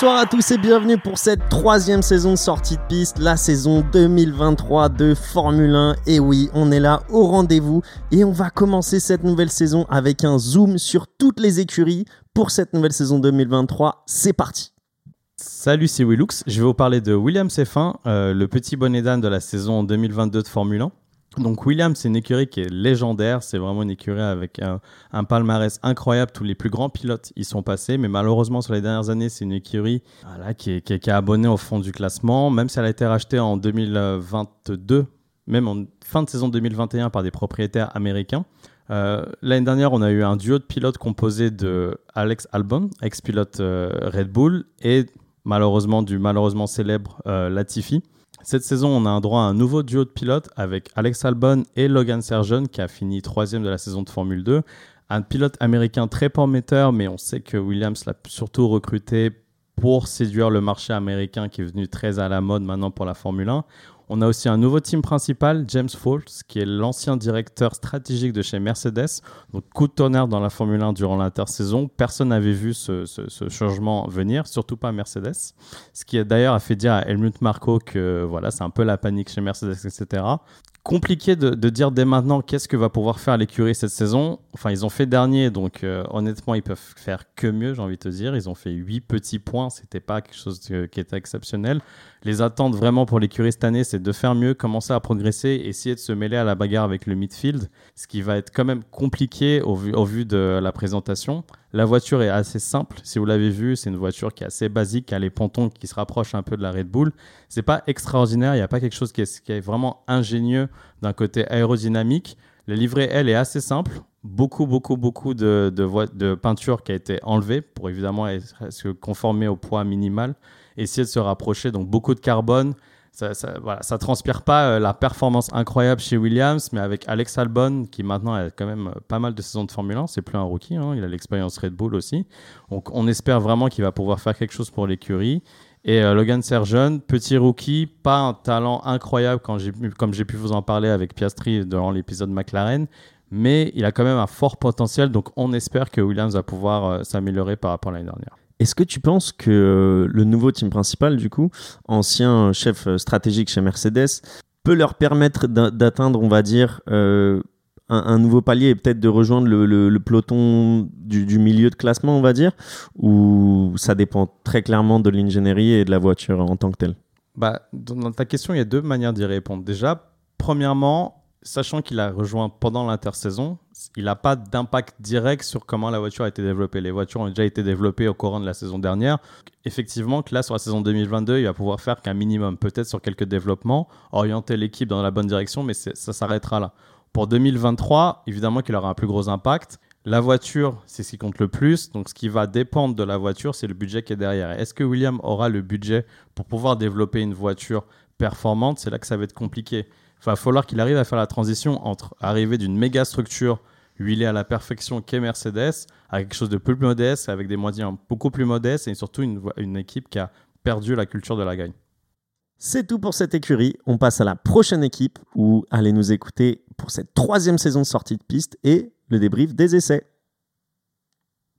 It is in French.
Bonsoir à tous et bienvenue pour cette troisième saison de sortie de piste, la saison 2023 de Formule 1. Et oui, on est là au rendez-vous et on va commencer cette nouvelle saison avec un zoom sur toutes les écuries pour cette nouvelle saison 2023. C'est parti Salut, c'est Willux. Je vais vous parler de Williams F1, euh, le petit bonnet d'âne de la saison 2022 de Formule 1. Donc Williams, c'est une écurie qui est légendaire, c'est vraiment une écurie avec un, palmarès incroyable, tous les plus grands pilotes y sont passés, mais malheureusement sur les dernières années, c'est une écurie qui, est, qui, abonnée au fond du classement, même si elle a été rachetée en 2022, même en fin de saison 2021 par des propriétaires américains. Euh, l'année dernière, on a eu un duo de pilotes composé de Alex Albon, ex-pilote euh, Red Bull, et malheureusement du malheureusement célèbre euh, Latifi. Cette saison, on a un droit à un nouveau duo de pilotes avec Alex Albon et Logan Sergeant qui a fini troisième de la saison de Formule 2. Un pilote américain très prometteur, mais on sait que Williams l'a surtout recruté pour séduire le marché américain qui est venu très à la mode maintenant pour la Formule 1. On a aussi un nouveau team principal, James Foulkes, qui est l'ancien directeur stratégique de chez Mercedes. Donc, coup de tonnerre dans la Formule 1 durant l'intersaison. Personne n'avait vu ce, changement venir, surtout pas Mercedes. Ce qui d'ailleurs a fait dire à Helmut Marko que voilà, c'est un peu la panique chez Mercedes, etc compliqué de, dire dès maintenant qu'est-ce que va pouvoir faire l'écurie cette saison. Enfin, ils ont fait dernier, donc euh, honnêtement, ils peuvent faire que mieux, j'ai envie de te dire. Ils ont fait 8 petits points, c'était pas quelque chose qui était exceptionnel. Les attentes vraiment pour l'écurie cette année, c'est de faire mieux, commencer à progresser, essayer de se mêler à la bagarre avec le midfield, ce qui va être quand même compliqué au vu, au vu de la présentation. La voiture est assez simple. Si vous l'avez vu, c'est une voiture qui est assez basique, qui a les pontons qui se rapprochent un peu de la Red Bull. C'est pas extraordinaire. Il n'y a pas quelque chose qui est, vraiment ingénieux d'un côté aérodynamique. La livrée, elle, est assez simple. Beaucoup, beaucoup, beaucoup de, de, peinture qui a été enlevée pour évidemment se conformer au poids minimal. Essayer de se rapprocher. Donc, beaucoup de carbone ça, ça, transpire pas euh, la performance incroyable chez Williams, mais avec Alex Albon, qui maintenant a quand même euh, pas mal de saisons de Formule 1, c'est plus un rookie, hein, il a l'expérience Red Bull aussi. Donc on espère vraiment qu'il va pouvoir faire quelque chose pour l'écurie. Et euh, Logan Sergeant, petit rookie, pas un talent incroyable comme j'ai pu vous en parler avec Piastri durant l'épisode McLaren, mais il a quand même un fort potentiel, donc on espère que Williams va pouvoir s'améliorer par rapport à l'année dernière. Est-ce que tu penses que euh, le nouveau team principal, du coup, ancien chef euh, stratégique chez Mercedes, peut leur permettre d'atteindre, on va dire, euh, un, nouveau palier et peut-être de rejoindre le, peloton du, milieu de classement, on va dire? Ou ça dépend très clairement de l'ingénierie et de la voiture en tant que telle? Bah, Dans ta question, il y a deux manières d'y répondre. Déjà, premièrement, sachant qu'il a rejoint pendant l'intersaison, il n'a pas d'impact direct sur comment la voiture a été développée. Les voitures ont déjà été développées au courant de la saison dernière. Effectivement, que là, sur la saison 2022, il va pouvoir faire qu'un minimum, peut-être sur quelques développements, orienter l'équipe dans la bonne direction, mais ça s'arrêtera là. Pour 2023, évidemment qu'il aura un plus gros impact. La voiture, c'est ce qui compte le plus. Donc, ce qui va dépendre de la voiture, c'est le budget qui est derrière. Est-ce que William aura le budget pour pouvoir développer une voiture performante? C'est là que ça va être compliqué. Va falloir qu'il arrive à faire la transition entre arriver d'une méga structure huilée à la perfection qu'est Mercedes à quelque chose de plus modeste, avec des moyens beaucoup plus modestes et surtout une, une équipe qui a perdu la culture de la gagne. C'est tout pour cette écurie. On passe à la prochaine équipe où allez nous écouter pour cette troisième saison de sortie de piste et le débrief des essais.